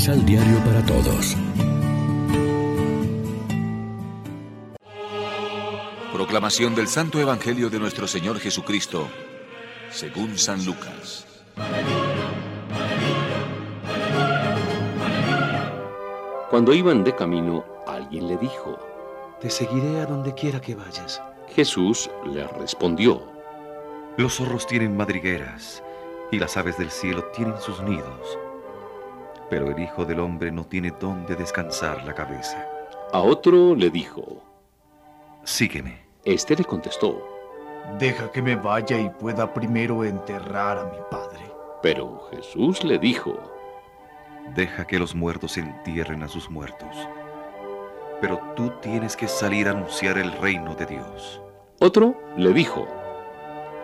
Misal Diario para Todos. Proclamación del Santo Evangelio de nuestro Señor Jesucristo, según San Lucas. Cuando iban de camino, alguien le dijo, Te seguiré a donde quiera que vayas. Jesús le respondió, Los zorros tienen madrigueras y las aves del cielo tienen sus nidos, pero el Hijo del Hombre no tiene dónde descansar la cabeza. A otro le dijo, Sígueme. Este le contestó, Deja que me vaya y pueda primero enterrar a mi padre. pero Jesús le dijo, Deja que los muertos entierren a sus muertos. Pero tú tienes que salir a anunciar el reino de Dios. otro le dijo,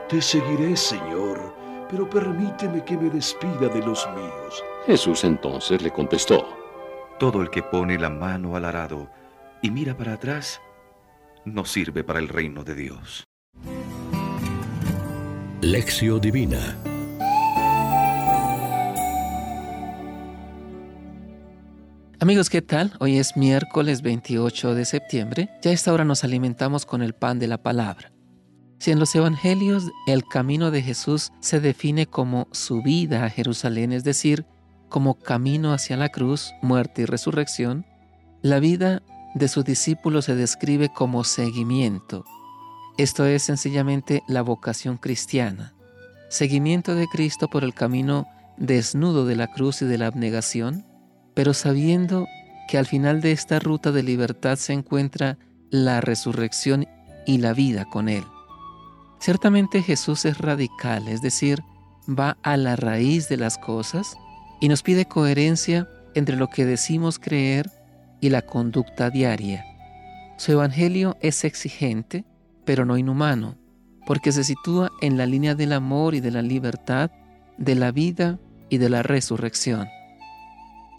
Te seguiré, Señor, pero permíteme que me despida de los míos. Jesús entonces le contestó, Todo el que pone la mano al arado y mira para atrás, no sirve para el reino de Dios. Lección Divina Amigos, ¿qué tal? Hoy es miércoles 28 de septiembre. Ya a esta hora nos alimentamos con el pan de la palabra. Si en los evangelios el camino de Jesús se define como subida a Jerusalén, es decir, como camino hacia la cruz, muerte y resurrección, la vida de sus discípulos se describe como seguimiento. Esto es sencillamente la vocación cristiana. Seguimiento de Cristo por el camino desnudo de la cruz y de la abnegación, pero sabiendo que al final de esta ruta de libertad se encuentra la resurrección y la vida con Él. Ciertamente Jesús es radical, es decir, va a la raíz de las cosas y nos pide coherencia entre lo que decimos creer y la conducta diaria. Su evangelio es exigente, pero no inhumano, porque se sitúa en la línea del amor y de la libertad, de la vida y de la resurrección.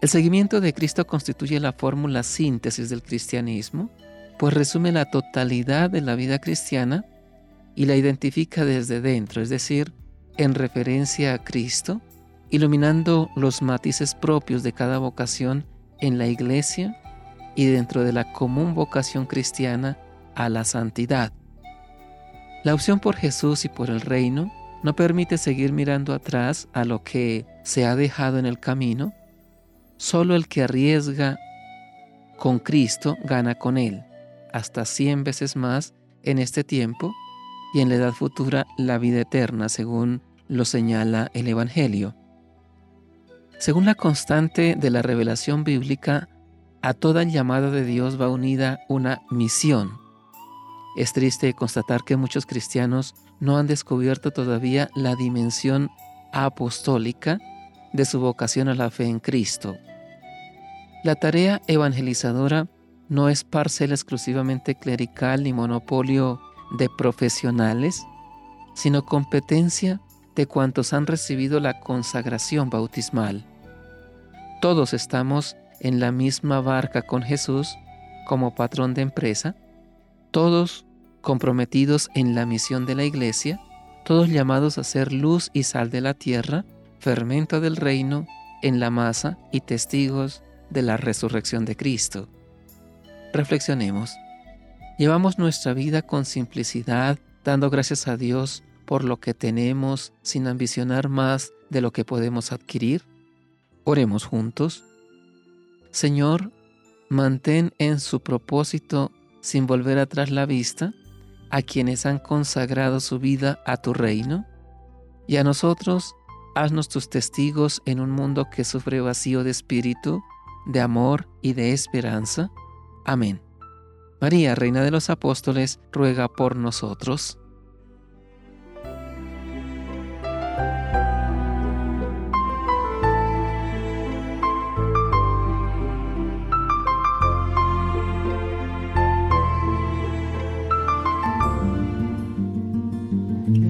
El seguimiento de Cristo constituye la fórmula síntesis del cristianismo, pues resume la totalidad de la vida cristiana y la identifica desde dentro, es decir, en referencia a Cristo, iluminando los matices propios de cada vocación en la iglesia y dentro de la común vocación cristiana a la santidad. La opción por Jesús y por el reino no permite seguir mirando atrás a lo que se ha dejado en el camino. Solo el que arriesga con Cristo gana con Él, hasta cien veces más en este tiempo y en la edad futura la vida eterna, según lo señala el Evangelio. Según la constante de la revelación bíblica, a toda llamada de Dios va unida una misión. Es triste constatar que muchos cristianos no han descubierto todavía la dimensión apostólica de su vocación a la fe en Cristo. La tarea evangelizadora no es parcela exclusivamente clerical ni monopolio de profesionales, sino competencia de cuantos han recibido la consagración bautismal. Todos estamos en la misma barca con Jesús como patrón de empresa, todos comprometidos en la misión de la iglesia, todos llamados a ser luz y sal de la tierra, fermento del reino en la masa y testigos de la resurrección de Cristo. Reflexionemos. Llevamos nuestra vida con simplicidad, dando gracias a Dios por lo que tenemos sin ambicionar más de lo que podemos adquirir. Oremos juntos. Señor, mantén en su propósito, sin volver atrás la vista, a quienes han consagrado su vida a tu reino, y a nosotros, haznos tus testigos en un mundo que sufre vacío de espíritu, de amor y de esperanza. Amén. María, Reina de los Apóstoles, ruega por nosotros.